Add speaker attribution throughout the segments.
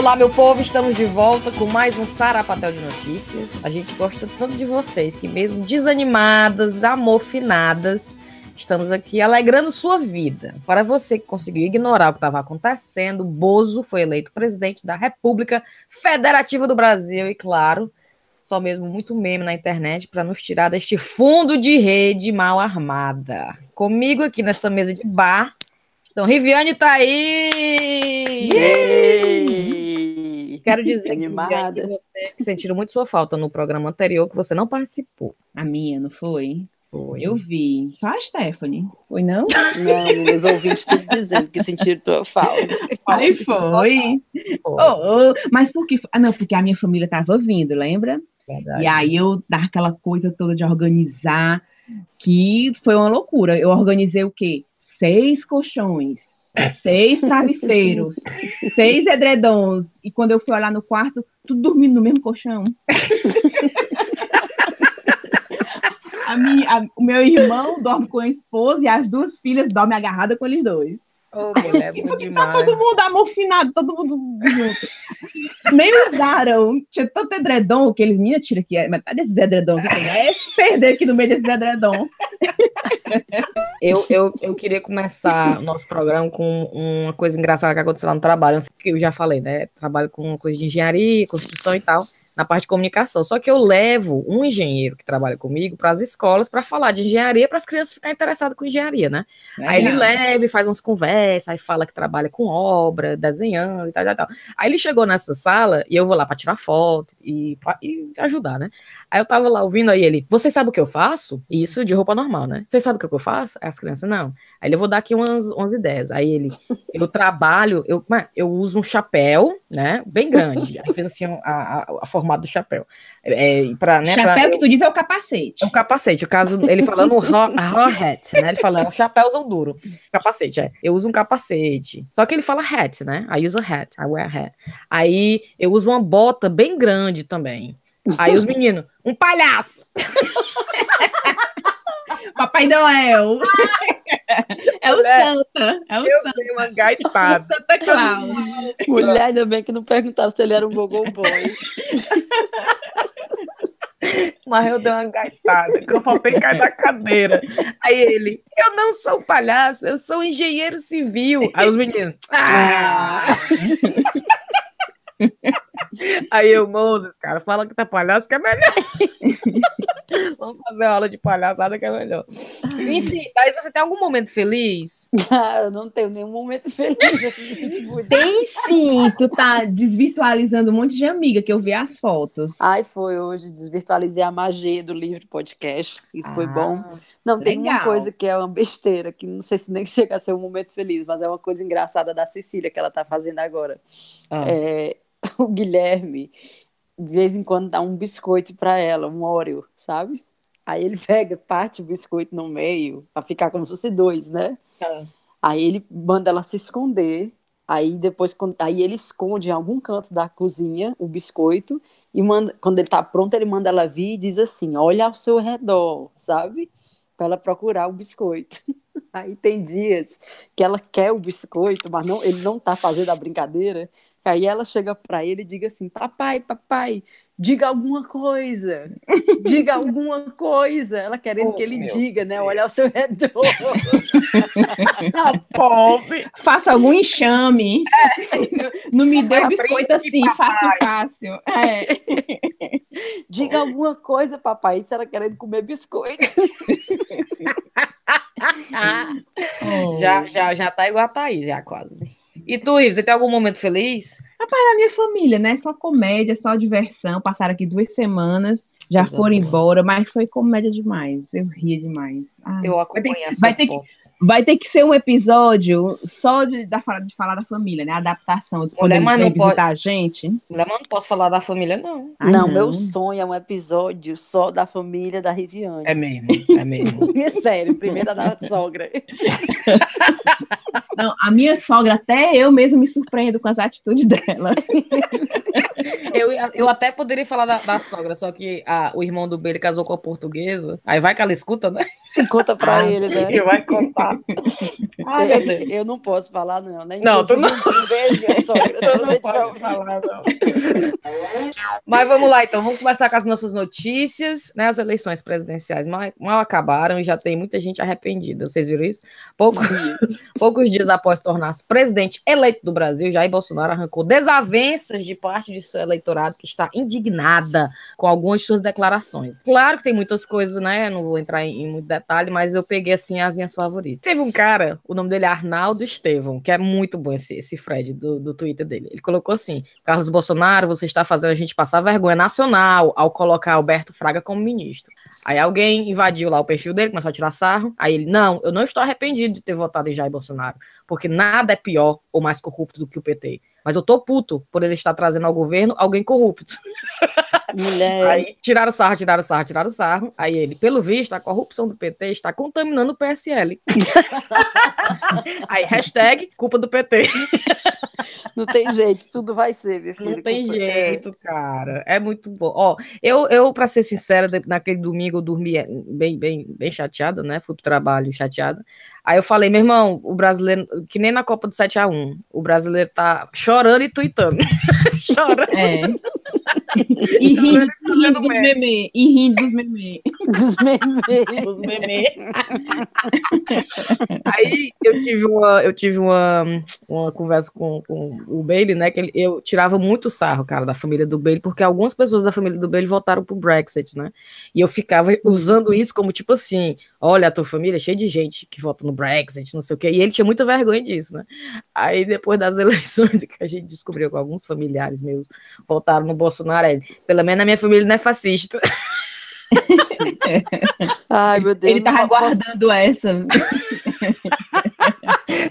Speaker 1: Olá, meu povo, estamos de volta com mais um Sarapatel de Notícias. A gente gosta tanto de vocês que, mesmo desanimadas, amorfinadas, estamos aqui alegrando sua vida. Para você que conseguiu ignorar o que estava acontecendo, Bozo foi eleito presidente da República Federativa do Brasil e, claro, só mesmo muito meme na internet para nos tirar deste fundo de rede mal armada. Comigo aqui nessa mesa de bar então, Riviane tá aí!
Speaker 2: Yay!
Speaker 1: Quero dizer Animada. que você que sentiram muito sua falta no programa anterior, que você não participou.
Speaker 2: A minha, não foi?
Speaker 1: Foi.
Speaker 2: Eu vi. Só a Stephanie. Foi, não?
Speaker 3: Não, meus ouvintes tudo dizendo que sentiram tua falta.
Speaker 2: Aí foi. Oh, oh. Mas por que? Ah, não, porque a minha família tava vindo, lembra? Verdade. E aí eu dar aquela coisa toda de organizar, que foi uma loucura. Eu organizei o quê? seis colchões, seis travesseiros, seis edredons. E quando eu fui olhar no quarto, tudo dormindo no mesmo colchão. a minha, a, o meu irmão dorme com a esposa e as duas filhas dormem agarradas com eles dois.
Speaker 1: Oh, mulher, demais.
Speaker 2: Tá todo mundo amofinado, todo mundo junto. Nem usaram. Tinha tanto edredom que eles me tiram aqui. Metade desses edredom. É se perder aqui no meio desses edredom.
Speaker 1: Eu, eu, eu queria começar o nosso programa com uma coisa engraçada que aconteceu lá no trabalho. Eu já falei, né? Trabalho com coisa de engenharia, construção e tal, na parte de comunicação. Só que eu levo um engenheiro que trabalha comigo para as escolas para falar de engenharia para as crianças ficarem interessadas com engenharia, né? Aí ele leva e faz umas conversas, aí fala que trabalha com obra, desenhando e tal, tal, tal. Aí ele chegou nessa sala e eu vou lá para tirar foto e, e ajudar, né? Aí eu tava lá ouvindo aí ele, você sabe o que eu faço? Isso de roupa normal, né? Vocês sabem o que eu faço? Aí as crianças, não. Aí eu vou dar aqui umas, umas ideias. Aí ele, eu trabalho, eu, eu uso um chapéu, né? Bem grande. Aí fez assim a, a, a formato do chapéu. É, pra, né,
Speaker 2: chapéu
Speaker 1: pra,
Speaker 2: que tu diz é o capacete.
Speaker 1: É o capacete. O caso, ele falando raw, raw hat, né? Ele fala, um chapéuzão duro. Capacete, é. Eu uso um capacete. Só que ele fala hat, né? I use a hat, I wear a hat. Aí eu uso uma bota bem grande também. Aí os meninos, um palhaço.
Speaker 2: Papai Noel. é o Mulher, Santa. É o
Speaker 1: eu Santa. Dei uma gaitada.
Speaker 2: Santa Claus.
Speaker 3: Mulher, ainda bem que não perguntaram se ele era um gogo boy.
Speaker 1: Mas eu dei uma gaitada, que eu faltei cair da cadeira. Aí ele, eu não sou um palhaço, eu sou engenheiro civil. Aí os meninos, ah! Aí eu, Moses, cara, fala que tá palhaço que é melhor. Vamos fazer uma aula de palhaçada que é melhor. Enfim, Thaís, você tem algum momento feliz?
Speaker 3: Cara, eu não tenho nenhum momento feliz.
Speaker 2: tem sim, tu tá desvirtualizando um monte de amiga que eu vi as fotos.
Speaker 3: Ai, foi hoje, desvirtualizei a magia do livro podcast. Isso ah, foi bom. Não, legal. tem uma coisa que é uma besteira, que não sei se nem chega a ser um momento feliz, mas é uma coisa engraçada da Cecília que ela tá fazendo agora. Ah. É, o Guilherme, de vez em quando, dá um biscoito para ela, um Oreo, sabe? Aí ele pega, parte o biscoito no meio, para ficar como se fosse dois, né? É. Aí ele manda ela se esconder. Aí depois, aí ele esconde em algum canto da cozinha o biscoito e manda, quando ele tá pronto, ele manda ela vir e diz assim: olha ao seu redor, sabe? Para ela procurar o biscoito. Aí tem dias que ela quer o biscoito, mas não, ele não tá fazendo a brincadeira. Aí ela chega para ele e diga assim: Papai, papai, diga alguma coisa, diga alguma coisa. Ela querendo oh, que ele diga, né? Olha ao seu redor.
Speaker 2: Pobre. Faça algum enxame. É. Não me dê biscoito assim, fácil, fácil. É.
Speaker 3: Diga alguma coisa, papai. Isso era querendo comer biscoito.
Speaker 1: já, já, já tá igual a Thaís, já quase. E tu, Ivo, você tem algum momento feliz?
Speaker 2: Rapaz, a minha família, né? Só comédia, só diversão. Passaram aqui duas semanas, já Exato. foram embora, mas foi comédia demais. Eu ria demais.
Speaker 1: Ai, eu acompanhei as
Speaker 2: vai ter, que, vai ter que ser um episódio só de, de, de falar da família, né? A adaptação, de
Speaker 1: Mulher,
Speaker 2: visitar
Speaker 1: pode...
Speaker 2: a gente.
Speaker 1: Mulher, mas não posso falar da família, não.
Speaker 3: Ai, não, não, meu sonho é um episódio só da família da Riviane.
Speaker 1: É mesmo, é mesmo.
Speaker 3: Sério, primeira da sogra.
Speaker 2: Não, a minha sogra, até eu mesmo me surpreendo com as atitudes dela.
Speaker 1: eu, eu até poderia falar da, da sogra, só que a, o irmão do B casou com a portuguesa. Aí vai que ela escuta, né?
Speaker 3: Conta pra ah, ele, né?
Speaker 1: Ele vai contar.
Speaker 3: Ai, eu, eu, não posso falar, não. Nem
Speaker 1: não, tu não. Um beijo, sogra, se você não pode falar, não. Mas vamos lá, então. Vamos começar com as nossas notícias. Né? As eleições presidenciais mal, mal acabaram e já tem muita gente arrependida. Vocês viram isso? Pouco, poucos dias após tornar-se presidente eleito do Brasil, Jair Bolsonaro arrancou desavenças de parte de seu eleitorado que está indignada com algumas de suas declarações. Claro que tem muitas coisas, né? Não vou entrar em, em muito detalhe, mas eu peguei assim as minhas favoritas. Teve um cara, o nome dele é Arnaldo Estevão, que é muito bom esse, esse Fred do, do Twitter dele. Ele colocou assim: Carlos Bolsonaro, você está fazendo a gente passar vergonha nacional ao colocar Alberto Fraga como ministro. Aí alguém invadiu lá o perfil dele, começou a tirar sarro. Aí ele: Não, eu não estou arrependido de ter votado em Jair Bolsonaro, porque nada é pior ou mais corrupto do que o PT. Mas eu tô puto por ele estar trazendo ao governo alguém corrupto. Mulher. Aí tiraram sarro, tiraram sarro, tiraram sarro. Aí ele, pelo visto, a corrupção do PT está contaminando o PSL. Aí, hashtag culpa do PT.
Speaker 3: Não tem jeito, tudo vai ser, meu filho.
Speaker 1: Não tem jeito, cara. É muito bom. Ó, eu, eu para ser sincera, naquele domingo eu dormi bem, bem, bem chateada, né? Fui pro trabalho chateada. Aí eu falei, meu irmão, o brasileiro, que nem na Copa do 7 a 1 o brasileiro tá chorando e tuitando. chorando. É.
Speaker 2: E rindo, rindo dos meme. E rindo dos meme.
Speaker 3: Dos meme.
Speaker 1: dos meme. Aí eu tive uma, eu tive uma, uma conversa com, com o Bailey, né? Que ele, eu tirava muito sarro, cara, da família do Bailey, porque algumas pessoas da família do Bailey votaram pro Brexit, né? E eu ficava usando isso como tipo assim: olha, a tua família é cheia de gente que vota no Brexit, não sei o quê. E ele tinha muita vergonha disso, né? Aí depois das eleições que a gente descobriu que alguns familiares meus votaram no Bolsonaro, ele, pelo menos na minha família não é fascista.
Speaker 3: Ai, meu Deus.
Speaker 2: Ele tava guardando posso... essa.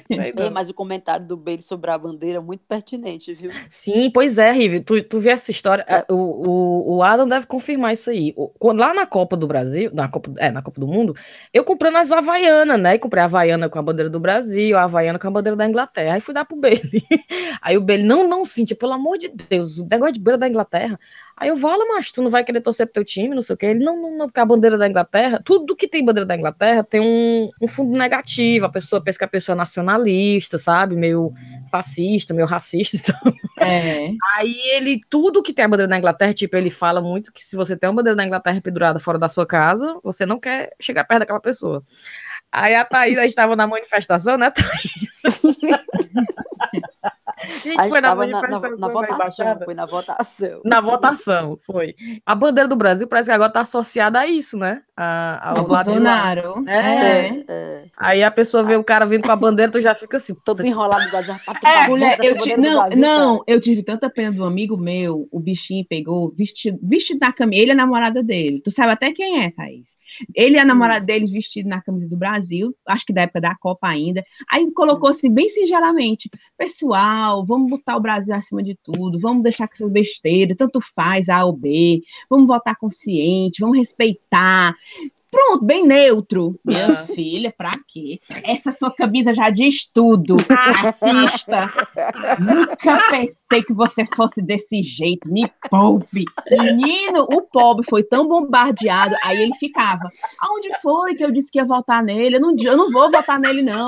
Speaker 3: É, mas o comentário do Bailey sobre a bandeira é muito pertinente, viu?
Speaker 1: Sim, pois é, Rive. Tu, tu vê essa história. É. O, o, o Adam deve confirmar isso aí. O, lá na Copa do Brasil, na Copa, é, na Copa do Mundo, eu comprei nas Havaianas, né? E comprei a Havaiana com a bandeira do Brasil, a Havaiana com a bandeira da Inglaterra. Aí fui dar pro Bailey. Aí o Bailey, não, não, Cíntia, pelo amor de Deus, o negócio de bandeira da Inglaterra. Aí eu falo, mas tu não vai querer torcer pro teu time, não sei o quê. Ele, não, não, não, porque a bandeira da Inglaterra, tudo que tem bandeira da Inglaterra tem um, um fundo negativo. A pessoa pensa que a pessoa é nacionalista, sabe? Meio fascista, meio racista. Então. É. Aí ele, tudo que tem a bandeira da Inglaterra, tipo, ele fala muito que se você tem uma bandeira da Inglaterra pendurada fora da sua casa, você não quer chegar perto daquela pessoa. Aí a Thaís, a gente estava na manifestação, né, Thaís?
Speaker 3: Gente, a gente foi na, na, na, na votação, foi na votação.
Speaker 1: Na votação, foi. A bandeira do Brasil parece que agora está associada a isso, né? A, ao
Speaker 2: Bolsonaro.
Speaker 1: É. É. é. Aí a pessoa vê o cara vindo com a bandeira, tu já fica assim.
Speaker 3: Todo enrolado no Brasil.
Speaker 2: É, mulher, eu te, não, Brasil, não, eu tive tanta pena do amigo meu, o bichinho pegou, vestido, vestido da camisa, ele é a namorada dele. Tu sabe até quem é, Thaís? Ele e a namorada dele vestido na camisa do Brasil, acho que da época da Copa ainda. Aí colocou assim, bem singelamente: pessoal, vamos botar o Brasil acima de tudo, vamos deixar com essas besteiras, tanto faz A ou B, vamos votar consciente, vamos respeitar. Pronto, bem neutro. Minha filha, pra quê? Essa sua camisa já diz tudo. Assista. Nunca pensei que você fosse desse jeito. Me poupe. Menino, o pobre foi tão bombardeado. Aí ele ficava. Aonde foi que eu disse que ia votar nele? Eu não, eu não vou votar nele, não.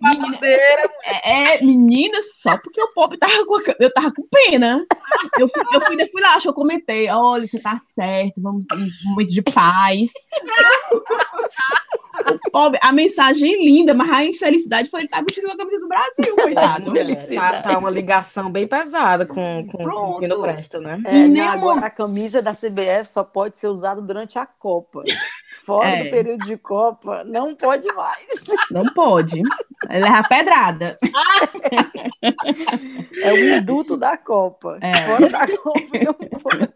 Speaker 2: Menina, é, é, menina, só porque o pobre tava com. Eu tava com pena. Eu, eu fui, fui lá, acho que eu comentei. Olha, você tá certo, vamos um momento de paz. a mensagem linda, mas a infelicidade foi ele estar tá vestindo a camisa do Brasil, coitado.
Speaker 1: tá, tá, uma ligação bem pesada com, com, com quem não presta, né?
Speaker 3: É, não, agora a camisa da CBF só pode ser usada durante a Copa. Fora é. do período de Copa, não pode mais.
Speaker 2: Não pode. Leva pedrada.
Speaker 3: É o induto da Copa. É. Fora da Copa, não pode.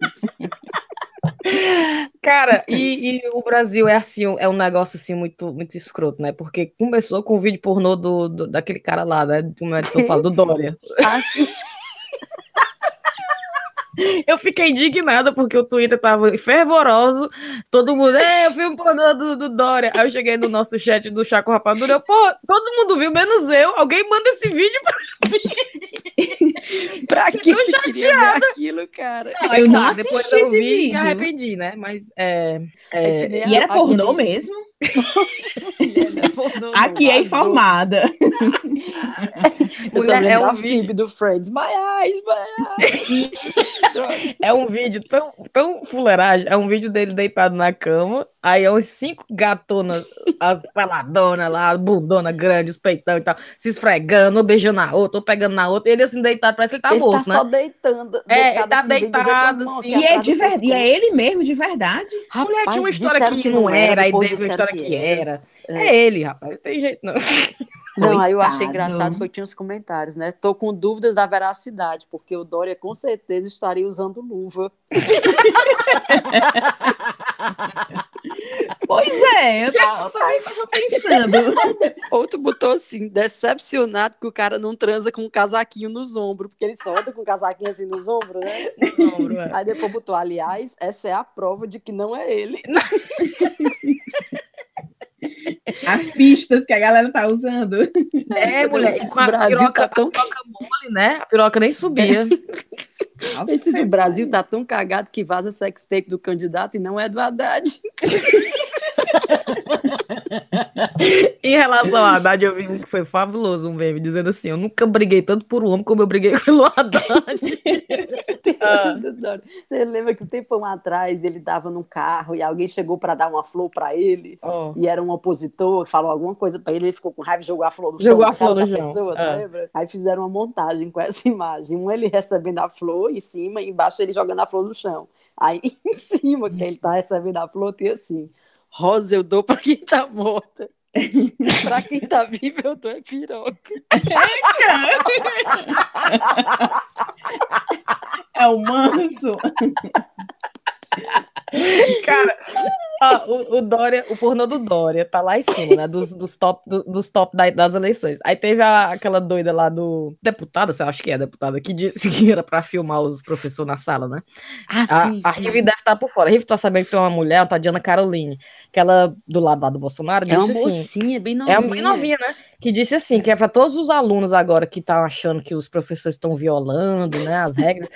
Speaker 1: Cara, e, e, o Brasil é assim, é um negócio assim muito, muito escroto, né? Porque começou com o vídeo pornô do, do daquele cara lá, né? Do do Dória. Ah, sim. Eu fiquei indignada porque o Twitter tava fervoroso, todo mundo, é, eu filme pornô do, do Dória. Aí eu cheguei no nosso chat do Chaco Rapadura, eu, pô, todo mundo viu, menos eu. Alguém manda esse vídeo pra mim.
Speaker 3: pra que eu chateada. aquilo, cara?
Speaker 1: Não, eu não depois eu vi e me arrependi, né? Mas é. é...
Speaker 2: é e era pornô mesmo? Aqui é informada.
Speaker 3: Mulher, é um vídeo do Friends. My eyes, my eyes.
Speaker 1: é um vídeo tão, tão fuleiragem. É um vídeo dele deitado na cama. Aí uns cinco gatonas, as peladonas lá, bundona grande, os peitão e tal, se esfregando, beijando na outra, ou pegando na outra. E ele assim deitado, parece que ele tá
Speaker 3: ele
Speaker 1: morto,
Speaker 3: tá
Speaker 1: né?
Speaker 3: só deitando.
Speaker 1: É, ele tá assim, deitado, assim.
Speaker 2: E é, de ver... e é ele mesmo, de verdade.
Speaker 1: Rapaz, Mulher, tinha uma história que, que não era, aí teve uma história que era. É. é ele, rapaz, não tem jeito não.
Speaker 3: Não, aí eu achei engraçado, foi que tinha os comentários, né? Tô com dúvidas da veracidade, porque o Dória com certeza estaria usando luva.
Speaker 2: pois é, eu também tava pensando.
Speaker 3: Outro botou assim, decepcionado que o cara não transa com um casaquinho nos ombros, porque ele só anda com um casaquinho assim nos ombros, né? Nos ombros, é. Aí depois botou, aliás, essa é a prova de que não é ele.
Speaker 2: As pistas que a galera tá usando.
Speaker 1: É, mulher, e com a Brasil piroca, tá tão... a piroca mole, né? A piroca nem subia.
Speaker 3: o Brasil tá tão cagado que vaza sextape do candidato e não é do Haddad.
Speaker 1: em relação ao Haddad, eu vi um que foi fabuloso, um meme, dizendo assim: Eu nunca briguei tanto por um homem como eu briguei pelo Haddad.
Speaker 3: ah. Você lembra que um tempão atrás ele tava num carro e alguém chegou para dar uma flor para ele oh. e era um opositor, falou alguma coisa para ele, ele ficou com raiva e jogou a flor no
Speaker 1: jogou
Speaker 3: chão.
Speaker 1: A flor no pessoa,
Speaker 3: ah. lembra? Aí fizeram uma montagem com essa imagem. Um ele recebendo a flor em cima e embaixo ele jogando a flor no chão. Aí em cima, que ele tá recebendo a flor, tem assim. Rosa eu dou para quem tá morta. pra quem tá vivo, eu dou é piroca.
Speaker 2: É o manso.
Speaker 1: Cara, ó, o, o, Dória, o pornô do Dória tá lá em cima, né? Dos, dos top, do, dos top da, das eleições. Aí teve a, aquela doida lá do. Deputada, você acha que é deputada, que disse que era pra filmar os professores na sala, né? Ah, sim. A, sim. a Rive deve estar tá por fora. A Rive tá sabendo que tem uma mulher, a Tadiana Caroline, que ela, do lado lá do Bolsonaro,
Speaker 3: é
Speaker 1: uma
Speaker 3: assim, mocinha, bem novinha.
Speaker 1: É uma bem novinha, né? Que disse assim, que é para todos os alunos agora que estão achando que os professores estão violando, né? As regras,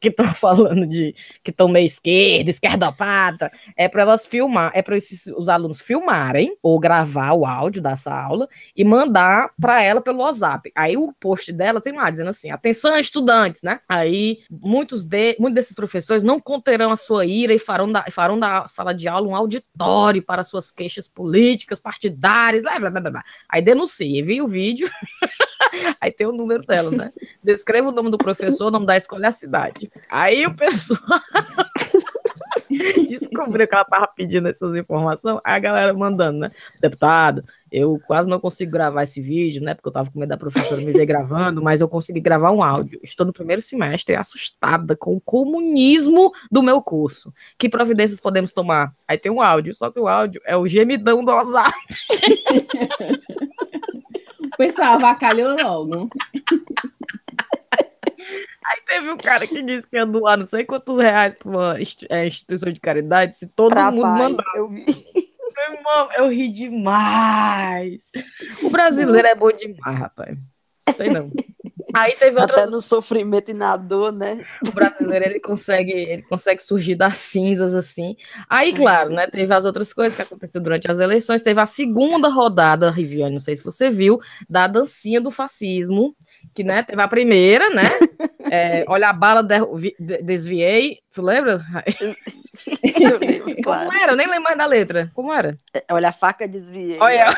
Speaker 1: que estão falando de que estão meio esquerda, esquerdopata, é para elas filmar, é para os alunos filmarem ou gravar o áudio dessa aula e mandar para ela pelo WhatsApp. Aí o post dela tem lá dizendo assim: atenção, estudantes, né? Aí muitos, de, muitos desses professores não conterão a sua ira e farão da, farão da sala de aula um auditório para suas queixas políticas, partidárias, blá, blá, blá, blá. Aí denuncia, envia o vídeo, aí tem o número dela, né? Descreva o nome do professor, o nome da escola e a cidade. Aí o pessoal descobriu que ela tava pedindo essas informações, a galera mandando, né? Deputado, eu quase não consigo gravar esse vídeo, né? Porque eu tava com medo da professora me ver gravando, mas eu consegui gravar um áudio. Estou no primeiro semestre assustada com o comunismo do meu curso. Que providências podemos tomar? Aí tem um áudio, só que o áudio é o gemidão do WhatsApp.
Speaker 2: pessoal avacalhou logo.
Speaker 1: Aí teve um cara que disse que ia doar não sei quantos reais para uma é, instituição de caridade se todo pra mundo pai, mandar. Eu vi. Irmão, eu ri demais. O brasileiro é bom demais, rapaz. Sei não. Aí teve
Speaker 3: outras... Até no sofrimento e na dor, né?
Speaker 1: O brasileiro, ele consegue, ele consegue surgir das cinzas, assim. Aí, claro, né, teve as outras coisas que aconteceram durante as eleições. Teve a segunda rodada, Riviane, não sei se você viu, da dancinha do fascismo, que, né, teve a primeira, né? É, olha a bala, de, desviei. Tu lembra? Lembro, claro. Como era? Eu nem lembro mais da letra. Como era?
Speaker 3: É, olha a faca, desviei.
Speaker 1: Olha.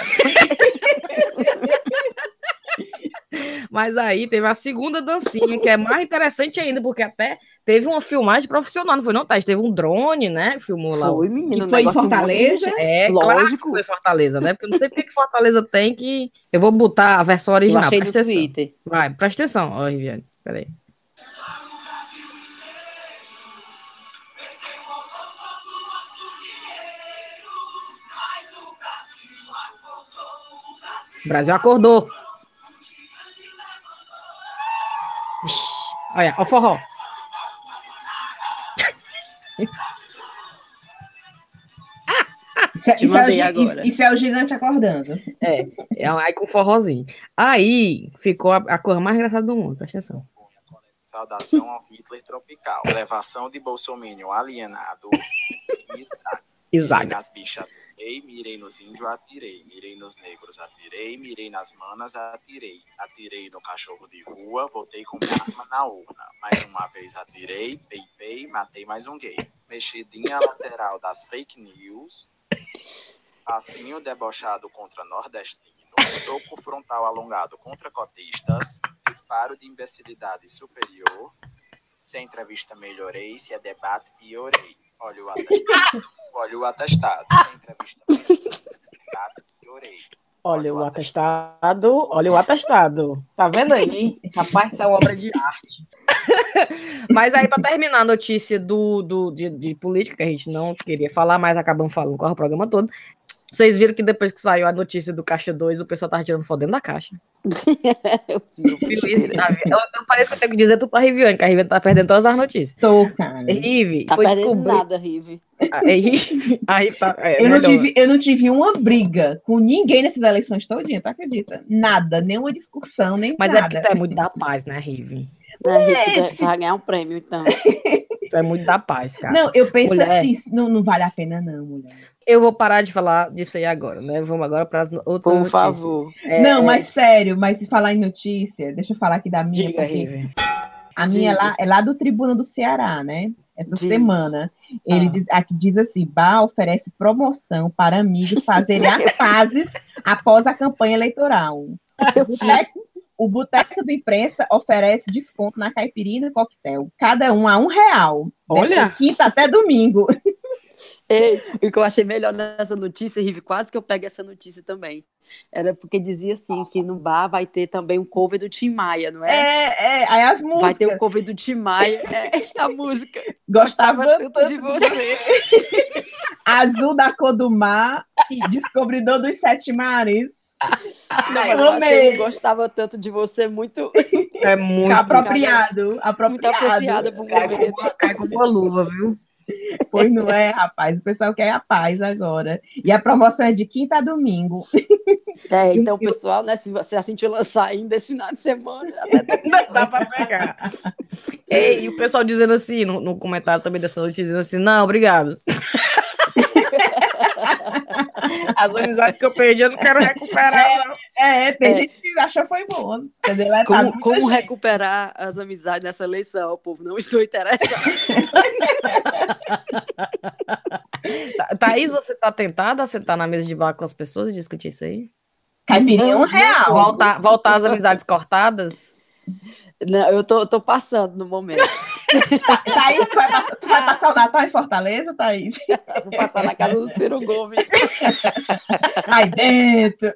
Speaker 1: Mas aí teve a segunda dancinha, que é mais interessante ainda, porque até teve uma filmagem profissional, não foi não, Thais? Teve um drone, né? Filmou lá.
Speaker 2: Foi, menino. foi em Fortaleza?
Speaker 1: É, lógico. Claro foi Fortaleza, né? Porque eu não sei porque que Fortaleza tem que... Eu vou botar a versão original. Eu
Speaker 3: achei no Twitter.
Speaker 1: Vai, presta atenção, ó, Riviane. Peraí. O Brasil acordou. Ixi, olha, o forró.
Speaker 2: Isso, Te mandei é o, agora. Isso, isso, é o gigante acordando.
Speaker 1: É, é aí com forrozinho. Aí ficou a, a cor mais engraçada do mundo, presta atenção.
Speaker 4: Saudação ao Hitler tropical. Elevação de Bolsonaro alienado. Isaac.
Speaker 1: Isaac.
Speaker 4: Nas bichas atirei, mirei nos índios, atirei. Mirei nos negros, atirei. Mirei nas manas, atirei. Atirei no cachorro de rua, voltei com minha arma na urna. Mais uma vez atirei, peipei, matei mais um gay. Mexidinha lateral das fake news. Passinho debochado contra nordestino. Soco frontal alongado contra cotistas. Disparo de imbecilidade superior. Se a entrevista melhorei, se é debate piorei. Olha o atestado. Olha o atestado. Entrevista.
Speaker 1: Olha, o atestado, olha o atestado. Tá vendo aí? Rapaz, isso é uma obra de arte. mas aí, para terminar a notícia do, do, de, de, política, que a gente não queria falar, mas acabamos falando com o programa todo, vocês viram que depois que saiu a notícia do Caixa 2, o pessoal tava tirando foto dentro da caixa. eu vi. isso, eu, eu, parece que eu tenho que dizer tudo pra Riviane, que a Riviane tá perdendo todas as notícias.
Speaker 2: Tô, cara.
Speaker 1: Rive,
Speaker 3: tá foi perdendo descobrir... nada, Rive.
Speaker 1: A Rive, tá,
Speaker 2: é, eu, não tive, eu não tive uma briga com ninguém nessas eleições todinha, tá acredita? Nada, nenhuma discussão, nem
Speaker 1: Mas
Speaker 2: nada.
Speaker 1: é porque tu é muito da paz, né, Rive?
Speaker 3: É, tu vai ganhar um prêmio, então.
Speaker 1: tu é muito da paz, cara.
Speaker 2: Não, eu penso mulher... assim, não, não vale a pena não, mulher.
Speaker 1: Eu vou parar de falar disso aí agora, né? Vamos agora para as outras Por notícias. favor.
Speaker 2: É... Não, mas sério, mas se falar em notícia, deixa eu falar aqui da minha. Diga, porque... A minha é lá, é lá do Tribuna do Ceará, né? Essa diz. semana. Ele ah. diz, aqui diz assim: Bá oferece promoção para amigos fazerem as pazes após a campanha eleitoral. O boteco, o boteco de imprensa oferece desconto na caipirinha e coquetel. Cada um a um real.
Speaker 1: Olha!
Speaker 2: Quinta até domingo.
Speaker 3: Ei, o que eu achei melhor nessa notícia, Rive, quase que eu pego essa notícia também. Era porque dizia assim que no bar vai ter também um cover do Tim Maia, não é?
Speaker 2: É, é, aí as músicas.
Speaker 3: Vai ter um cover do Tim Maia, é, a música. Gostava, Gostava tanto, de você.
Speaker 2: Azul da cor do mar, descobridor dos sete mares.
Speaker 3: Não, eu, eu amei. gostava tanto de você, muito.
Speaker 1: É muito
Speaker 2: apropriado. apropriado. Muito
Speaker 3: apropriada para um momento.
Speaker 1: Cai com uma luva, viu?
Speaker 2: Pois não é, rapaz. O pessoal quer a paz agora. E a promoção é de quinta a domingo.
Speaker 3: É, então, pessoal, né? Se você sentiu lançar ainda esse final de semana,
Speaker 1: até dá para pegar. Ei, e o pessoal dizendo assim, no, no comentário também dessa notícia, dizendo assim: não, obrigado. As amizades que eu perdi, eu não quero recuperar, não.
Speaker 2: É, é tem é. gente que achou foi bom. Entendeu?
Speaker 3: É, como, como recuperar as amizades nessa eleição, o povo? Não estou interessado.
Speaker 1: Thaís, você tá tentada a sentar na mesa de bar com as pessoas e discutir isso aí?
Speaker 2: Caipirinha um real.
Speaker 1: Voltar, voltar às amizades cortadas?
Speaker 3: Não, eu tô, tô passando no momento.
Speaker 2: Thaís, tu vai, passar, tu vai passar o Natal em Fortaleza, Thaís?
Speaker 3: Vou passar na casa do Ciro Gomes.
Speaker 2: Aí dentro.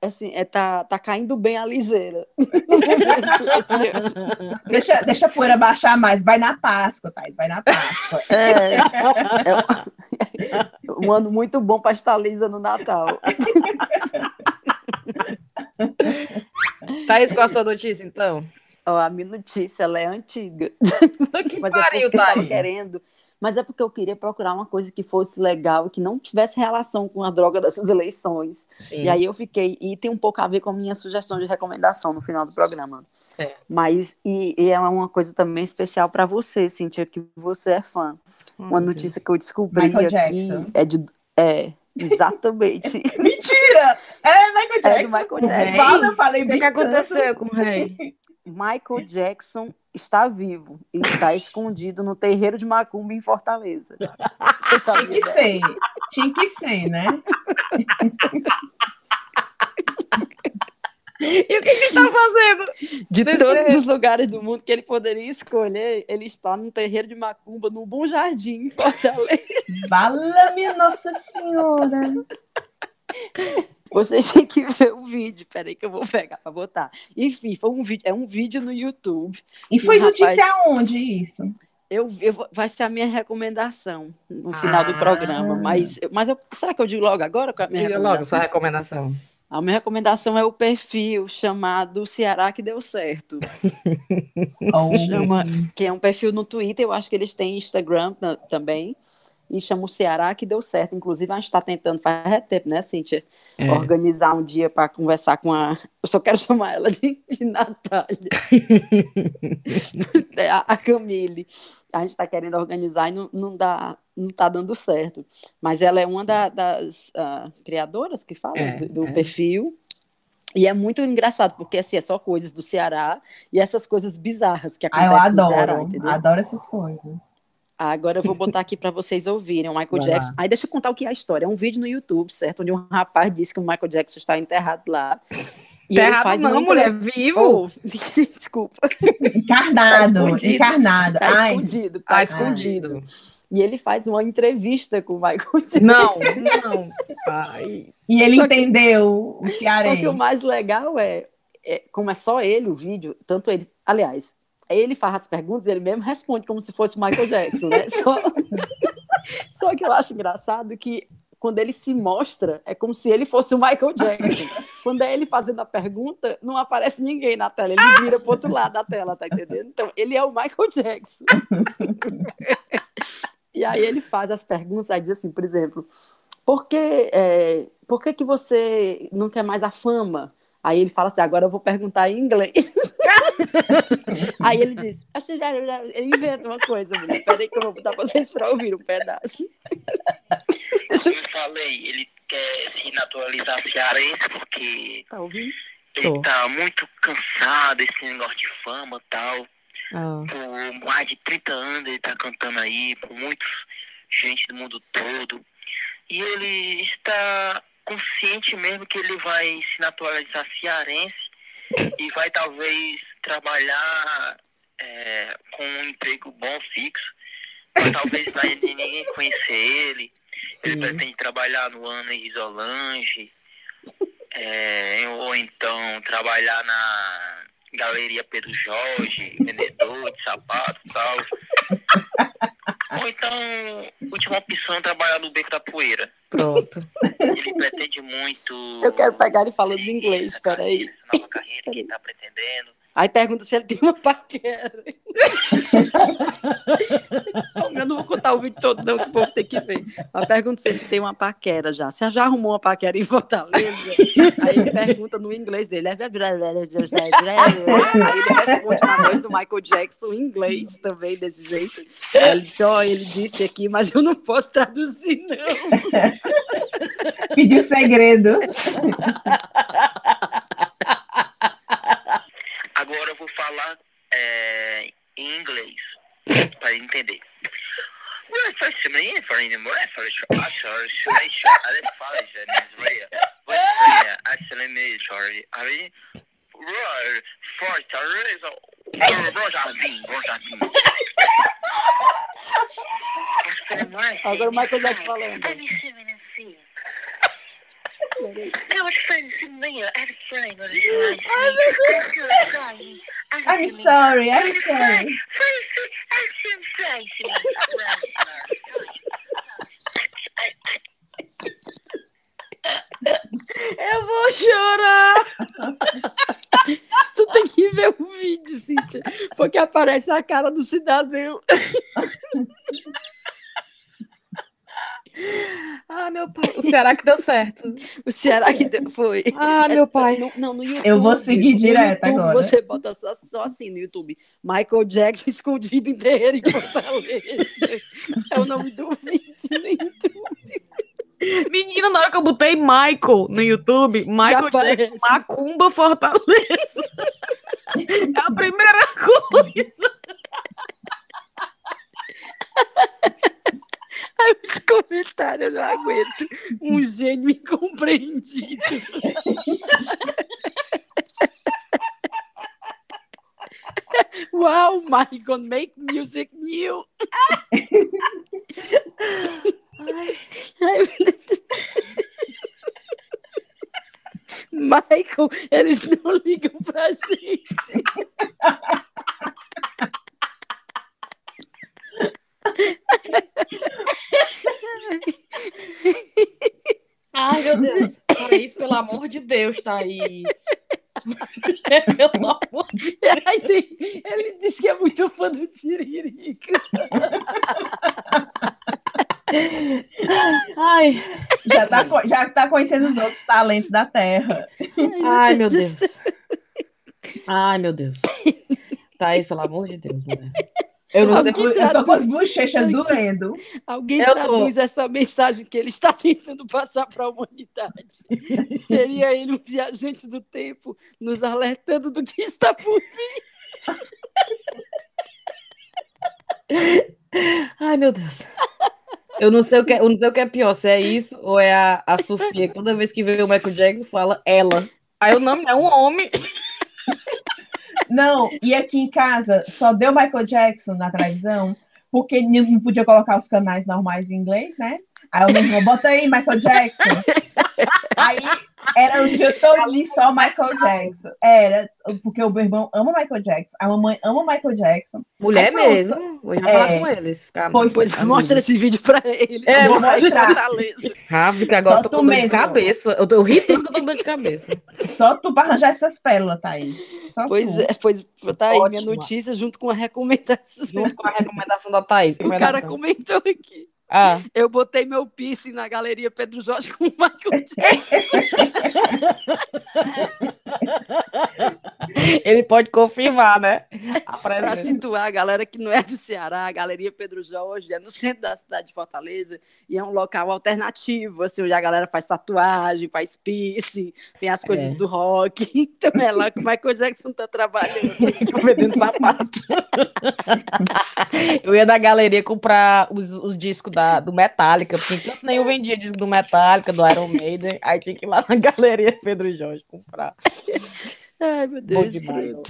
Speaker 3: Assim, é, tá, tá caindo bem a liseira.
Speaker 2: deixa, deixa a poeira baixar mais. Vai na Páscoa, Thaís, vai na Páscoa. É,
Speaker 3: é um ano muito bom para estar lisa no Natal.
Speaker 1: Thaís, qual a sua notícia, então?
Speaker 3: Oh, a minha notícia, ela é antiga.
Speaker 1: Que Mas pariu, é porque
Speaker 3: Thaís. querendo. Mas é porque eu queria procurar uma coisa que fosse legal e que não tivesse relação com a droga dessas eleições. Sim. E aí eu fiquei, e tem um pouco a ver com a minha sugestão de recomendação no final do programa. É. Mas, e, e, é uma coisa também especial para você, Cintia, que você é fã. Hum, uma notícia que eu descobri Michael aqui Jackson. é de. É, Exatamente.
Speaker 2: mentira! É Michael Jackson.
Speaker 3: É do Michael Jackson.
Speaker 2: Fala, eu falei
Speaker 1: O que, que aconteceu com o rei?
Speaker 3: Michael Jackson está vivo e está escondido no terreiro de Macumba em Fortaleza.
Speaker 2: Você sabia Tinha que ser. Tinha que ser, né?
Speaker 1: E o que, que ele está fazendo?
Speaker 3: De todos os lugares do mundo que ele poderia escolher, ele está no terreiro de Macumba, num bom jardim em Fortaleza.
Speaker 2: Fala-me, Nossa Senhora!
Speaker 3: Vocês têm que ver o vídeo. Peraí que eu vou pegar para botar. Enfim, foi um vídeo, é um vídeo no YouTube.
Speaker 2: E foi um notícia rapaz... aonde isso?
Speaker 3: Eu, eu, vai ser a minha recomendação no final ah. do programa. Mas, mas eu, será que eu digo logo agora com a minha Diga
Speaker 1: logo sua recomendação.
Speaker 3: A minha recomendação é o perfil chamado Ceará que deu certo. Oh. Chama, que é um perfil no Twitter, eu acho que eles têm Instagram também. E chama o Ceará que deu certo. Inclusive, a gente está tentando faz tempo, né, Cíntia? É. Organizar um dia para conversar com a. Eu só quero chamar ela de, de Natália. a, a Camille. A gente está querendo organizar e não, não dá não está dando certo. Mas ela é uma da, das uh, criadoras que fala é, do, do é. perfil. E é muito engraçado, porque assim, é só coisas do Ceará e essas coisas bizarras que acontecem ah, eu adoro, no Ceará, entendeu?
Speaker 2: adoro essas coisas.
Speaker 3: Agora eu vou botar aqui para vocês ouvirem o Michael Vai Jackson. Lá. Aí deixa eu contar o que é a história. É um vídeo no YouTube, certo? Onde um rapaz disse que o Michael Jackson está enterrado lá.
Speaker 1: E enterrado ele faz não, uma mulher, vivo. Oh,
Speaker 3: desculpa.
Speaker 2: Encarnado, tá encarnado.
Speaker 3: Tá escondido, tá escondido. E ele faz uma entrevista com o Michael Jackson.
Speaker 1: Não, não. Ai.
Speaker 2: E ele Só entendeu que, o cearense.
Speaker 3: Só que o mais legal é, é, como é só ele o vídeo, tanto ele, aliás, ele faz as perguntas, ele mesmo responde como se fosse o Michael Jackson, né? Só, só que eu acho engraçado que quando ele se mostra, é como se ele fosse o Michael Jackson. Quando é ele fazendo a pergunta, não aparece ninguém na tela, ele vira para outro lado da tela, tá entendendo? Então, ele é o Michael Jackson. E aí ele faz as perguntas, aí diz assim, por exemplo, por que, é, por que, que você não quer mais a fama? Aí ele fala assim, agora eu vou perguntar em inglês. aí ele diz, ele inventa uma coisa, mulher. Peraí que eu vou botar vocês para ouvir um pedaço.
Speaker 5: Eu falei, ele quer se naturalizar cearense porque
Speaker 3: tá ouvindo?
Speaker 5: ele Tô. tá muito cansado desse negócio de fama e tal. Oh. Por mais de 30 anos ele está cantando aí, por muita gente do mundo todo. E ele está consciente mesmo que ele vai se naturalizar cearense e vai talvez trabalhar é, com um emprego bom fixo. Mas talvez vai ninguém conhecer ele. Sim. Ele pretende trabalhar no Ana Isolange. É, ou então trabalhar na Galeria Pedro Jorge, vendedor de sapato e tal. Ou então, última opção, trabalhar no Beco da Poeira.
Speaker 1: Pronto.
Speaker 5: Ele pretende muito.
Speaker 3: Eu quero pegar ele falando inglês, peraí.
Speaker 5: Nova carreira que ele tá pretendendo.
Speaker 3: Aí pergunta se ele tem uma paquera. eu não vou contar o vídeo todo, não, que o povo tem que ver. Mas pergunta se ele tem uma paquera já. Você já arrumou uma paquera em Fortaleza? Aí ele pergunta no inglês dele. Aí ele responde na voz do Michael Jackson em inglês também, desse jeito. Aí ele disse: Ó, oh, ele disse aqui, mas eu não posso traduzir, não.
Speaker 2: Pediu segredo.
Speaker 5: Agora eu vou falar é, em inglês, para entender.
Speaker 3: Agora o Michael Jackson falando.
Speaker 5: I was friends in there. I had a friend.
Speaker 2: I'm sorry. I'm sorry.
Speaker 3: Eu vou chorar. tu tem que ver o vídeo, Cíntia, porque aparece a cara do cidadão.
Speaker 1: Ah, meu pai. O Ceará que deu certo.
Speaker 3: O Ceará que deu, foi.
Speaker 1: Ah, meu pai.
Speaker 3: No, não, no YouTube.
Speaker 2: Eu vou seguir direto
Speaker 3: YouTube,
Speaker 2: agora.
Speaker 3: Você bota só, só, assim no YouTube. Michael Jackson escondido em terreiro em Fortaleza. é o nome do vídeo no YouTube.
Speaker 1: Menina, na hora que eu botei Michael no YouTube, Michael Jackson Macumba Fortaleza. é a primeira coisa.
Speaker 3: Aí comentários, eu não aguento. Um gênio incompreendido. wow, Michael, make music new. Michael, eles não ligam pra gente.
Speaker 1: Deus. Thaís. Pelo amor de
Speaker 3: Deus. Ele disse que é muito fã do Tiririca.
Speaker 2: Ai, já tá, já tá conhecendo os outros talentos da Terra.
Speaker 1: Ai, meu Deus. Ai, meu Deus. Thaís, pelo amor de Deus, mulher.
Speaker 2: Eu não Alguém sei eu tô com as bochechas doendo.
Speaker 3: Alguém eu traduz tô... essa mensagem que ele está tentando passar para a humanidade. Seria ele um viajante do tempo, nos alertando do que está por vir.
Speaker 1: Ai, meu Deus. Eu não sei o que, é, eu não sei o que é pior, se é isso ou é a, a Sofia. Toda vez que vê o Michael Jackson, fala ela. Aí o nome é um homem.
Speaker 2: Não, e aqui em casa só deu Michael Jackson na televisão, porque não podia colocar os canais normais em inglês, né? Aí o meu irmão, bota aí Michael Jackson. Aí era o dia todo só Michael Jackson. Era, porque o meu irmão ama Michael Jackson, a mamãe ama Michael Jackson.
Speaker 1: Mulher Aí, mesmo, vou já é, falar com eles.
Speaker 3: Pois, pois mostra esse vídeo pra eles.
Speaker 1: É, vou mostrar. Ah, fica agora só tô com dor de cabeça. Eu tô ri tanto que eu tô com dor de cabeça.
Speaker 2: Só tu pra arranjar essas pérolas, Thaís. Só
Speaker 3: pois
Speaker 2: tu.
Speaker 3: é, pois tá aí minha notícia junto com a recomendação.
Speaker 1: Junto com a recomendação da Thaís.
Speaker 3: O cara comentou aqui. Ah. Eu botei meu piercing na galeria Pedro Jorge com o Michael Jackson.
Speaker 1: Ele pode confirmar, né?
Speaker 3: Para situar a galera que não é do Ceará, a Galeria Pedro Jorge é no centro da cidade de Fortaleza e é um local alternativo, assim, onde a galera faz tatuagem, faz piercing, tem as coisas é. do rock. Então é lá que o Michael Jackson tá trabalhando.
Speaker 1: Tá vendendo sapato. Eu ia na galeria comprar os, os discos da, do Metallica, porque enquanto nenhum vendia disco do Metallica, do Iron Maiden, aí tinha que ir lá na galeria Pedro Jorge comprar.
Speaker 3: Ai, meu Deus.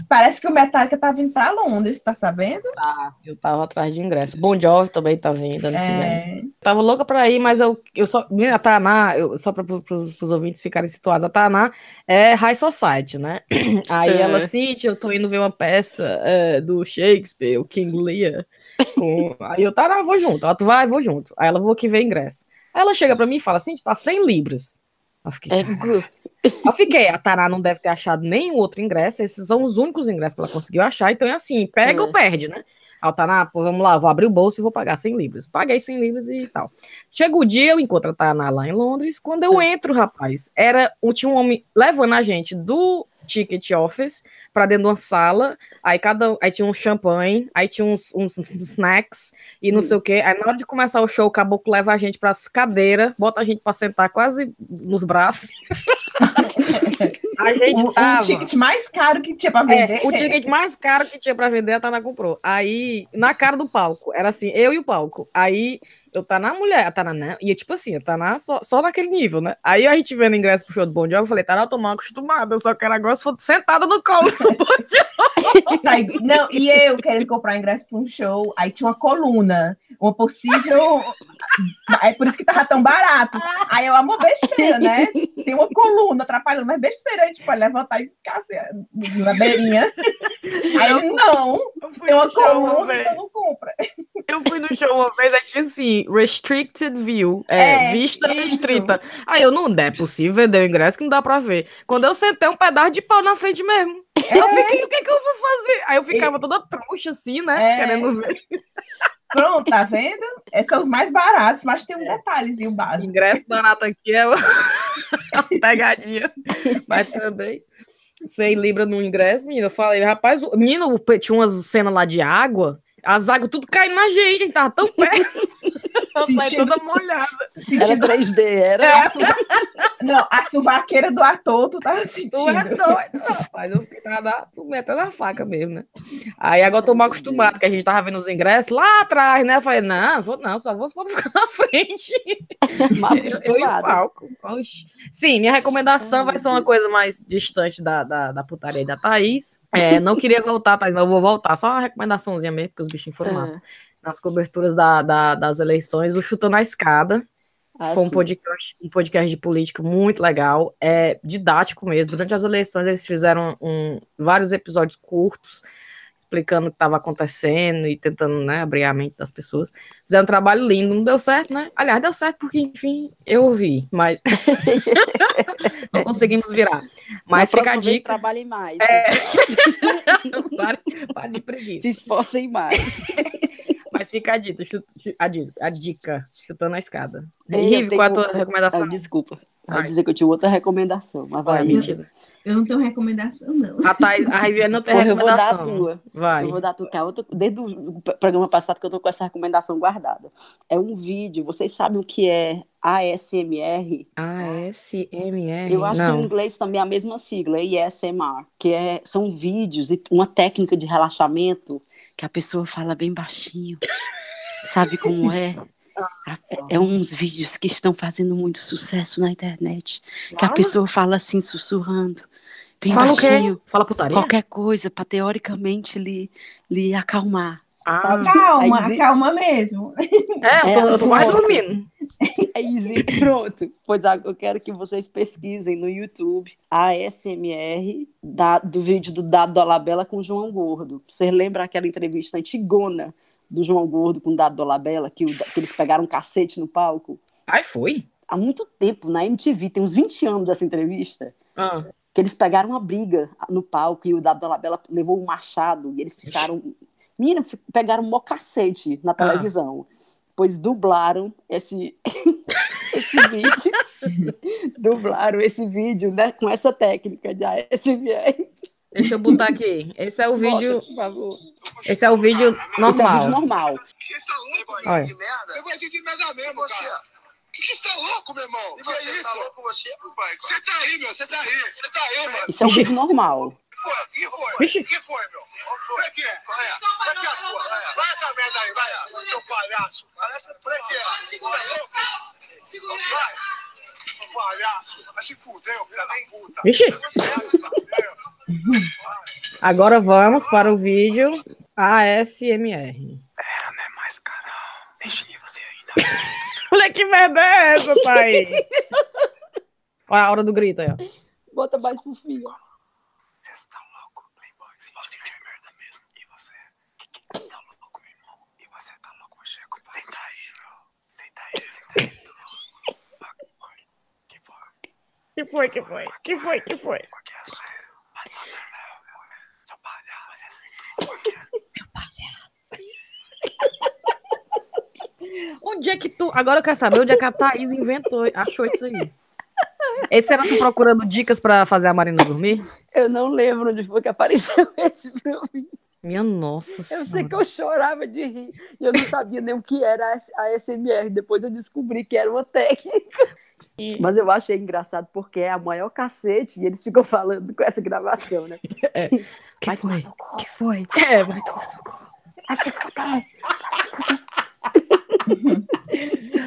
Speaker 2: Parece que o Metallica tá vindo pra Londres, tá sabendo?
Speaker 1: Tá, eu tava atrás de ingresso. Bom Jovi também tá vindo. É... Tava louca pra ir, mas eu, eu só. A Taná, eu, só pra, pros, pros ouvintes ficarem situados, a Taná é High Society, né? Aí é. ela, Cintia, eu tô indo ver uma peça é, do Shakespeare, o King Lear. Com... Aí eu, tá, não, vou junto. Ela, tu vai, vou junto. Aí ela, vou aqui ver ingresso. Aí ela chega pra mim e fala, Cintia, tá 100 libras. Eu fiquei, é eu fiquei, a Taná não deve ter achado nenhum outro ingresso, esses são os únicos ingressos que ela conseguiu achar, então é assim, pega é. ou perde, né? A Taná, pô, vamos lá, vou abrir o bolso e vou pagar 100 libras. Paguei 100 libras e tal. Chega o dia, eu encontro a Taná lá em Londres, quando eu é. entro, rapaz, era, tinha um homem levando a gente do ticket office para dentro de uma sala. Aí cada aí tinha um champanhe, aí tinha uns, uns snacks e não hum. sei o que. Aí na hora de começar o show, o caboclo leva a gente para as cadeiras, bota a gente para sentar quase nos braços.
Speaker 2: a gente o, tava. O ticket mais caro que tinha para vender.
Speaker 1: É, o ticket mais caro que tinha para vender, a Tana comprou. Aí, na cara do palco, era assim, eu e o palco. Aí eu tá na mulher, tá na. Né? E tipo assim, tá na, só, só naquele nível, né? Aí a gente vendo ingresso pro show do Bon Jovi, eu falei, tá na, eu tô mal acostumada, eu só quero agora se for sentada no colo do Bon
Speaker 2: Jovi. Não, e eu querendo comprar ingresso pra um show, aí tinha uma coluna, uma possível. É por isso que tava tão barato. Aí eu amo besteira, né? Tem uma coluna atrapalhando, mas besteira, a gente pode levantar e ficar assim, na beirinha. Aí eu, não, tem uma coluna, então não compra.
Speaker 1: Eu fui no show uma vez, aí tinha assim, restricted view, é, é vista isso. restrita. Aí eu, não é possível vender o ingresso que não dá pra ver. Quando eu sentei um pedaço de pau na frente mesmo. É. Eu fiquei, o que, é que eu vou fazer? Aí eu ficava toda trouxa assim, né, é. querendo ver.
Speaker 2: Pronto, tá vendo? Esses são os mais baratos, mas tem um detalhezinho básico.
Speaker 1: Ingresso barato aqui é uma pegadinha. Mas também, 100 libras no ingresso, menino, eu falei, rapaz, menino, tinha umas cenas lá de água, as águas tudo caindo na gente, a gente tava tão perto. Eu saí toda molhada.
Speaker 3: Era 3D, era. É.
Speaker 2: Não, a subaqueira do ator, tu tava sentindo.
Speaker 1: Tu é doido, rapaz. Eu fiquei tava, tu metendo a faca mesmo, né? Aí agora eu tô mal acostumado, que a gente tava vendo os ingressos lá atrás, né? Eu falei, não, vou não, só vou ficar na frente. Mal palco. Sim, minha recomendação Ai, vai ser uma coisa mais distante da, da, da putaria da Thaís. É, não queria voltar, Thaís, mas eu vou voltar. Só uma recomendaçãozinha mesmo, porque os bichinhos foram é. massa nas coberturas da, da, das eleições, o Chutando a Escada. Ah, Foi um podcast, um podcast de política muito legal, é didático mesmo. Durante as eleições, eles fizeram um, vários episódios curtos explicando o que estava acontecendo e tentando, né, abrir a mente das pessoas. Fizeram um trabalho lindo, não deu certo, né? Aliás, deu certo porque, enfim, eu ouvi, mas não conseguimos virar. Mas
Speaker 3: Na
Speaker 1: fica a dica.
Speaker 3: Trabalhem mais.
Speaker 1: É... pare, pare de preguiça.
Speaker 3: Se esforcem mais.
Speaker 1: Mas fica a dica, a dica, a dica chutando a escada. Rive, qual é a tua recomendação? Ah,
Speaker 3: desculpa. Eu ia dizer que eu tinha outra recomendação, mas vai.
Speaker 2: mentira. Eu não tenho recomendação, não.
Speaker 1: A, Thay, a Riviane não tem Porra, recomendação.
Speaker 3: Eu vou dar a tua.
Speaker 1: Vai.
Speaker 3: Eu vou dar a tua, que é outra, desde o programa passado que eu tô com essa recomendação guardada. É um vídeo, vocês sabem o que é ASMR?
Speaker 1: ASMR?
Speaker 3: Eu acho
Speaker 1: não.
Speaker 3: que em inglês também é a mesma sigla, é ISMR, que é, são vídeos e uma técnica de relaxamento que a pessoa fala bem baixinho. Sabe como é? É, é uns vídeos que estão fazendo muito sucesso na internet. Que a pessoa fala assim, sussurrando. Bem
Speaker 1: fala
Speaker 3: baixinho.
Speaker 1: O quê? Fala putaria?
Speaker 3: Qualquer coisa para teoricamente lhe, lhe acalmar.
Speaker 2: Ah, calma, aí, acalma mesmo.
Speaker 1: É, eu tô, é, eu tô mais dormindo.
Speaker 3: É easy, pronto. Pois eu quero que vocês pesquisem no YouTube a SMR da, do vídeo do Dado Dolabella com o João Gordo. Você lembra aquela entrevista antigona do João Gordo com o Dado Dolabella, que, o, que eles pegaram um cacete no palco.
Speaker 1: Ai, foi?
Speaker 3: Há muito tempo, na MTV, tem uns 20 anos dessa entrevista.
Speaker 1: Ah.
Speaker 3: Que eles pegaram uma briga no palco e o Dado Dolabella levou um machado e eles ficaram. Menina, pegaram um mó cacete na ah. televisão. Ah. Pois dublaram esse, esse vídeo. dublaram esse vídeo né, com essa técnica de ASMR.
Speaker 1: Deixa eu botar aqui. Esse é o vídeo. Bota, por favor. Esse é o vídeo normal.
Speaker 3: Esse é o vídeo normal.
Speaker 4: Você tá louco, Olha. de merda? Eu gosto de merda mesmo, você. O que, que você tá louco, meu irmão? E você, é isso? tá louco você, pai? Você tá aí, meu, você tá aí, você tá aí, mano.
Speaker 3: Isso é o vídeo normal.
Speaker 4: O que foi? O que foi, meu? O que é? Qual é? Qual é a sua? Vai essa merda aí, vai, seu palhaço. Parece que é. Você é louco? Vai. Palhaço. Vai se fuder, filho da puta.
Speaker 1: Vixe. Agora vamos para o vídeo ASMR.
Speaker 4: Era, né? Mais canal. Deixa eu você ainda.
Speaker 1: Olha que merda é essa, pai? Olha a hora do grito aí, ó.
Speaker 3: Bota mais pro fim.
Speaker 4: Você está louco, Playboy? Se você tiver merda mesmo. E você? Que que você tá louco, meu irmão? E você tá louco, Checo? Senta aí, bro. Senta aí, senta aí. Que foi?
Speaker 1: Que foi, que foi? Que foi, que foi?
Speaker 4: Porque é sério. Mas seu
Speaker 1: palhaço. Seu palhaço. Onde é que tu. Agora eu quero saber onde é que a Thaís inventou, achou isso aí. Esse era tu procurando dicas pra fazer a Marina dormir?
Speaker 3: Eu não lembro onde foi que apareceu esse pra mim.
Speaker 1: Minha nossa
Speaker 3: senhora. Eu sei que eu chorava de rir. E eu não sabia nem o que era a SMR. Depois eu descobri que era uma técnica. Mas eu achei engraçado porque é a maior cacete e eles ficam falando com essa gravação, né?
Speaker 1: É. Que vai foi?
Speaker 3: Que foi?
Speaker 1: É, vai tomar no cu.
Speaker 3: Vai se fuder.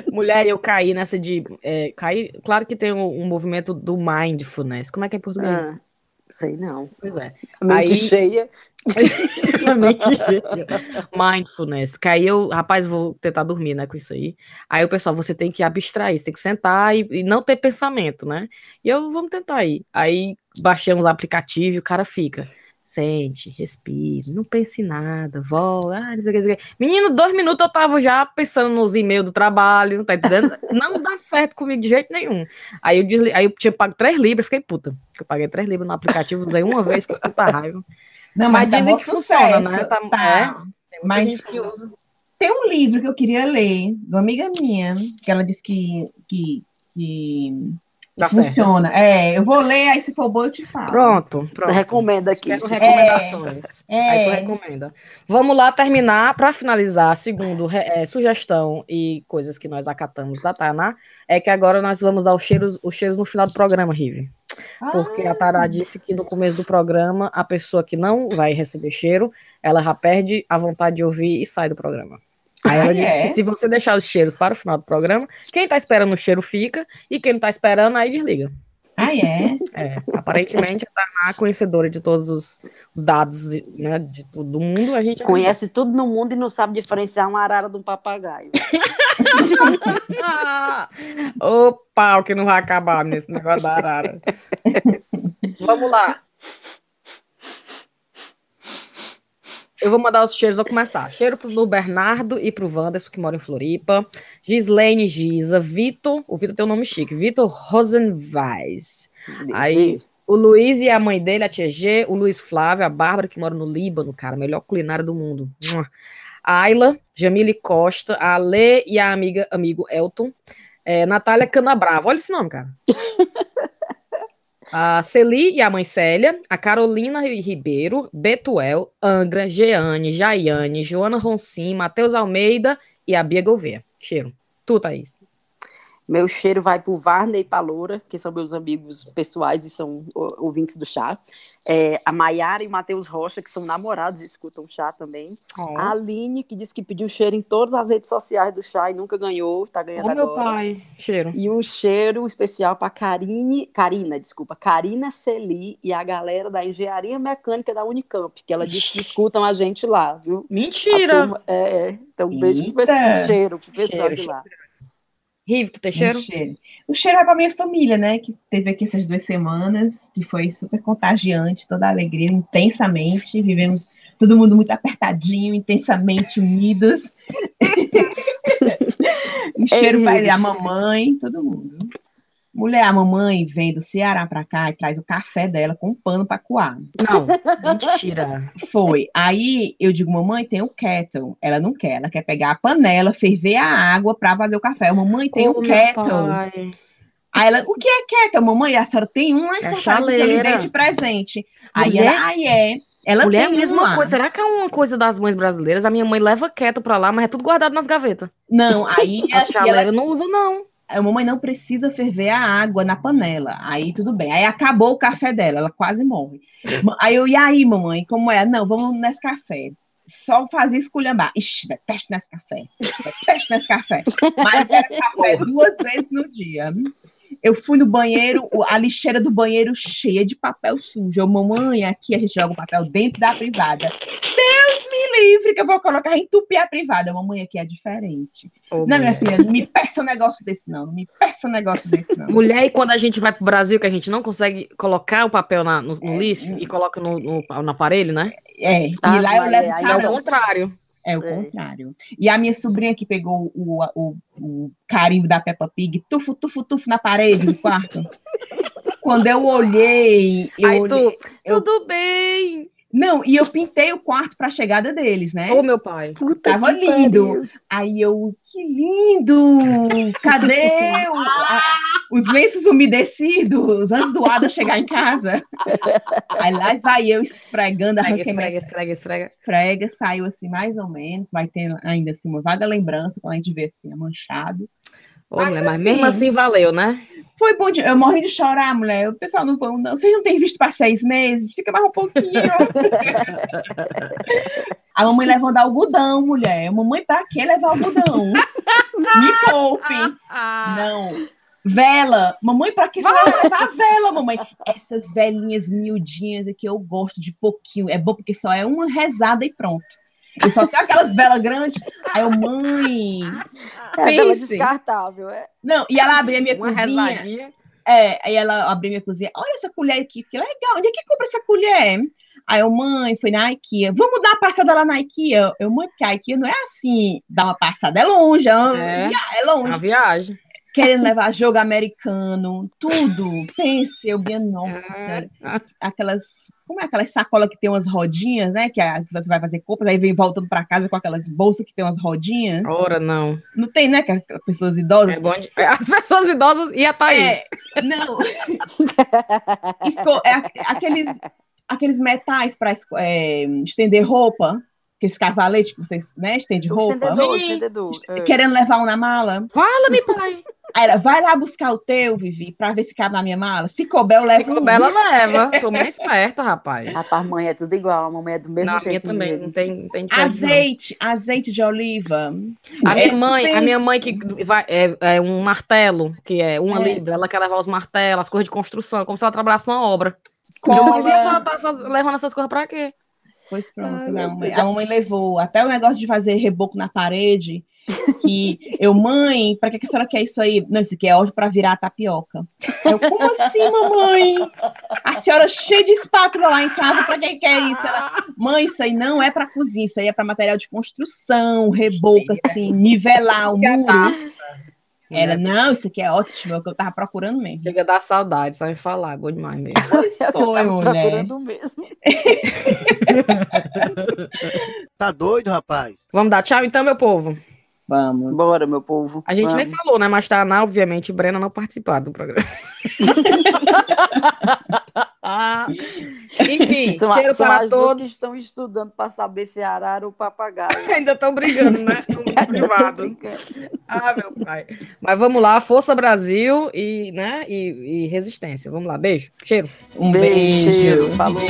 Speaker 1: Mulher, eu caí nessa de. É, caí, claro que tem um, um, movimento do mindfulness. Como é que é em português? Ah,
Speaker 3: sei não.
Speaker 1: Pois é.
Speaker 3: A mente Aí, cheia.
Speaker 1: Mindfulness. Que aí eu, rapaz, vou tentar dormir, né, com isso aí. Aí o pessoal, você tem que abstrair, você tem que sentar e, e, não ter pensamento, né? E eu, vamos tentar aí. Aí baixamos o aplicativo e o cara fica. Sente, respire, não pense em nada, volta. Ah, Menino, dois minutos eu tava já pensando nos e-mails do trabalho, tá entendendo? não dá certo comigo de jeito nenhum. Aí eu, desli... aí eu tinha pago três libras, fiquei puta. Eu paguei três libras no aplicativo, usei uma vez, fiquei puta raiva.
Speaker 2: Não, mas, mas tá dizem que sucesso, funciona, né? Tá, tá. É, mas que usa. Tem um livro que eu queria ler, de uma amiga minha, que ela disse que, que, que
Speaker 1: Tá
Speaker 2: funciona.
Speaker 1: Certo.
Speaker 2: É, eu vou ler, aí se for bom eu te falo.
Speaker 1: Pronto, pronto.
Speaker 3: Recomenda aqui.
Speaker 1: Quero recomendações. É, é. Aí tu recomenda. Vamos lá terminar, para finalizar, segundo é, sugestão e coisas que nós acatamos da Tana, é que agora nós vamos dar os cheiros, os cheiros no final do programa, Rive. Porque ah. a Tara disse que no começo do programa, a pessoa que não vai receber cheiro, ela já perde a vontade de ouvir e sai do programa. Aí ela ah, disse é? que se você deixar os cheiros para o final do programa, quem tá esperando o cheiro fica, e quem não tá esperando, aí desliga.
Speaker 2: Ah, é?
Speaker 1: É, aparentemente a Tana, conhecedora de todos os, os dados né, de todo mundo, a gente...
Speaker 3: Conhece tudo no mundo e não sabe diferenciar uma arara de um papagaio.
Speaker 1: o pau que não vai acabar nesse negócio da arara. Vamos lá. Eu vou mandar os cheiros, vou começar. Cheiro pro Bernardo e pro Wanderson, que mora em Floripa. Gislaine Giza, Vitor, o Vitor tem um nome chique, Vitor Rosenweis. Aí, o Luiz e a mãe dele, a Tia G, o Luiz Flávio, a Bárbara, que mora no Líbano, cara, melhor culinária do mundo. A Ayla, Jamile Costa, a Lê e a amiga, amigo Elton. É, Natália Canabrava, olha esse nome, cara. a Celi e a mãe Célia, a Carolina Ribeiro, Betuel, Angra, Jeane, Jaiane, Joana Roncim, Matheus Almeida e a Bia Gouveia. Cheiro. Tu, Thaís.
Speaker 3: Meu cheiro vai para o Varney e para Loura, que são meus amigos pessoais e são ouvintes do chá. É, a Maiara e o Matheus Rocha, que são namorados e escutam chá também. Oh. A Aline, que disse que pediu cheiro em todas as redes sociais do chá e nunca ganhou, está ganhando oh, agora.
Speaker 1: meu pai, cheiro.
Speaker 3: E um cheiro especial para Karine, Karina, desculpa, Karina Celi e a galera da Engenharia Mecânica da Unicamp, que ela disse que escutam a gente lá, viu?
Speaker 1: Mentira!
Speaker 3: Turma, é, é, então um beijo pro pessoal, um cheiro pro pessoal cheiro, de lá. Cheiro.
Speaker 1: Rive, tu tem cheiro?
Speaker 2: O cheiro, o cheiro é para minha família, né? Que teve aqui essas duas semanas, que foi super contagiante, toda a alegria, intensamente. Vivemos todo mundo muito apertadinho, intensamente unidos. o cheiro para a mamãe, todo mundo. Mulher, a mamãe vem do Ceará para cá e traz o café dela com um pano para coar.
Speaker 1: Não, mentira.
Speaker 2: Foi. Aí eu digo, mamãe, tem o kettle. Ela não quer, ela quer pegar a panela, ferver a água para fazer o café. Mamãe, tem oh, o kettle. Pai. Aí ela, o que é kettle, mamãe? A senhora tem um,
Speaker 1: é chaleira.
Speaker 2: de presente. Aí Mulher? ela, aí é. Ela
Speaker 1: Mulher, tem a mesma uma. coisa. Será que é uma coisa das mães brasileiras? A minha mãe leva kettle para lá, mas é tudo guardado nas gavetas.
Speaker 2: Não, aí...
Speaker 1: a chaleira ela... não usa, não
Speaker 2: a mamãe não precisa ferver a água na panela. Aí tudo bem. Aí acabou o café dela, ela quase morre. Aí eu, e aí, mamãe, como é? Não, vamos nesse café. Só fazia esculhambar. Ixi, detesto nesse café. Detesto nesse café. Mas era café duas vezes no dia. Eu fui no banheiro, a lixeira do banheiro cheia de papel sujo. Eu, mamãe, aqui a gente joga o papel dentro da privada. Deus me livre que eu vou colocar em entupir a privada. Mamãe, aqui é diferente. Oh, não, minha filha, não me peça um negócio desse, não. Não me peça um negócio desse, não.
Speaker 1: Mulher, e quando a gente vai pro Brasil, que a gente não consegue colocar o papel na, no, no é, lixo e coloca no, no, no, aparelho, né?
Speaker 2: É, e ah, lá eu levo.
Speaker 1: É, é o contrário.
Speaker 2: É o é. contrário. E a minha sobrinha que pegou o, o, o carimbo da Peppa Pig, tufo, tufo, tufo na parede do quarto. Quando eu olhei. Eu
Speaker 1: Aí
Speaker 2: olhei,
Speaker 1: tu, eu... tudo bem.
Speaker 2: Não, e eu pintei o quarto para a chegada deles, né?
Speaker 1: Ô, meu pai.
Speaker 2: Puta Tava lindo. Pariu. Aí eu, que lindo! Cadê o, a, os lenços umedecidos antes do Ada chegar em casa? Aí lá vai eu esfregando,
Speaker 1: esfrega, esfrega, esfrega, esfrega.
Speaker 2: Esfrega, saiu assim mais ou menos. Vai ter ainda assim uma vaga lembrança quando a gente vê assim, manchado.
Speaker 1: Ô, mas, mulher, mas assim, mesmo assim valeu, né?
Speaker 2: Foi bom de... Eu morri de chorar, mulher. O pessoal não não. Vocês não têm visto para seis meses? Fica mais um pouquinho. a mamãe levando algodão, mulher. A mamãe, pra que levar algodão? Me poupe. Não. Vela. Mamãe, pra que você vai levar vela, mamãe? Essas velinhas miudinhas aqui eu gosto de pouquinho. É bom porque só é uma rezada e pronto. Eu só tenho aquelas velas grandes. Aí eu, mãe.
Speaker 3: É vela descartável, é.
Speaker 2: Não, e ela abria minha Uma cozinha. É, aí ela abriu minha cozinha. Olha essa colher aqui, que legal. Onde é que compra essa colher? Aí eu, mãe, foi na IKEA. Vamos dar uma passada lá na IKEA. Eu, mãe, porque a IKEA não é assim, dar uma passada. É longe, é, é longe. É
Speaker 1: uma viagem
Speaker 2: querendo levar jogo americano, tudo. Pense, eu bem, nossa, é. aquelas. Como é aquelas sacolas que tem umas rodinhas, né? Que, a, que você vai fazer compras, aí vem voltando para casa com aquelas bolsas que tem umas rodinhas.
Speaker 1: Ora, não.
Speaker 2: Não tem, né? Que as pessoas idosas. É
Speaker 1: de... As pessoas idosas e a Thaís.
Speaker 2: É, não. Isso, é, aqueles, aqueles metais para é, estender roupa aqueles cavaletes que vocês, né, estende roupa.
Speaker 3: Estendedor, estendedor.
Speaker 2: É. Querendo levar um na mala.
Speaker 1: Fala-me, pai.
Speaker 2: Aí ela, vai lá buscar o teu, Vivi, pra ver se cabe na minha mala. Se couber, eu levo.
Speaker 1: Se couber, ela leva. Tô mais esperta, rapaz.
Speaker 3: Rapaz, mãe é tudo igual. A mamãe é do mesmo não, jeito.
Speaker 1: A minha também, não tem, não tem
Speaker 2: Azeite, não. azeite de oliva.
Speaker 1: A é, minha mãe, a minha mãe que vai, é, é um martelo, que é uma é. libra, ela quer levar os martelos, as coisas de construção, como se ela trabalhasse numa obra. Cola. Mas e a senhora tá faz... levando essas coisas pra quê?
Speaker 2: Pois pronto, Ai, a, mamãe, a mamãe levou até o negócio de fazer reboco na parede. que eu, mãe, para que, que a senhora quer isso aí? Não, isso aqui é óleo para virar tapioca. Eu, como assim, mamãe? A senhora cheia de espátula lá em casa, para que quer isso? Ela, mãe, isso aí não é para cozinha, isso aí é para material de construção, reboca, assim, nivelar o muro. Ela, não, isso aqui é ótimo, é o que eu tava procurando mesmo.
Speaker 1: Chega a dar saudade, só me falar, bom demais mesmo.
Speaker 3: é o que eu tava mulher. procurando mesmo.
Speaker 6: tá doido, rapaz?
Speaker 1: Vamos dar tchau então, meu povo?
Speaker 3: Vamos. Bora, meu povo.
Speaker 1: A gente
Speaker 3: Vamos.
Speaker 1: nem falou, né? Mas tá, né, obviamente, Brena não participaram do programa. Enfim,
Speaker 3: são, cheiro são para as todos. que estão estudando para saber se é arara ou papagaio.
Speaker 1: Ainda estão brigando, né? No privado. ah, meu pai. Mas vamos lá, Força Brasil e, né, e, e resistência. Vamos lá, beijo. Cheiro.
Speaker 3: Um beijo. beijo. Cheiro. Falou.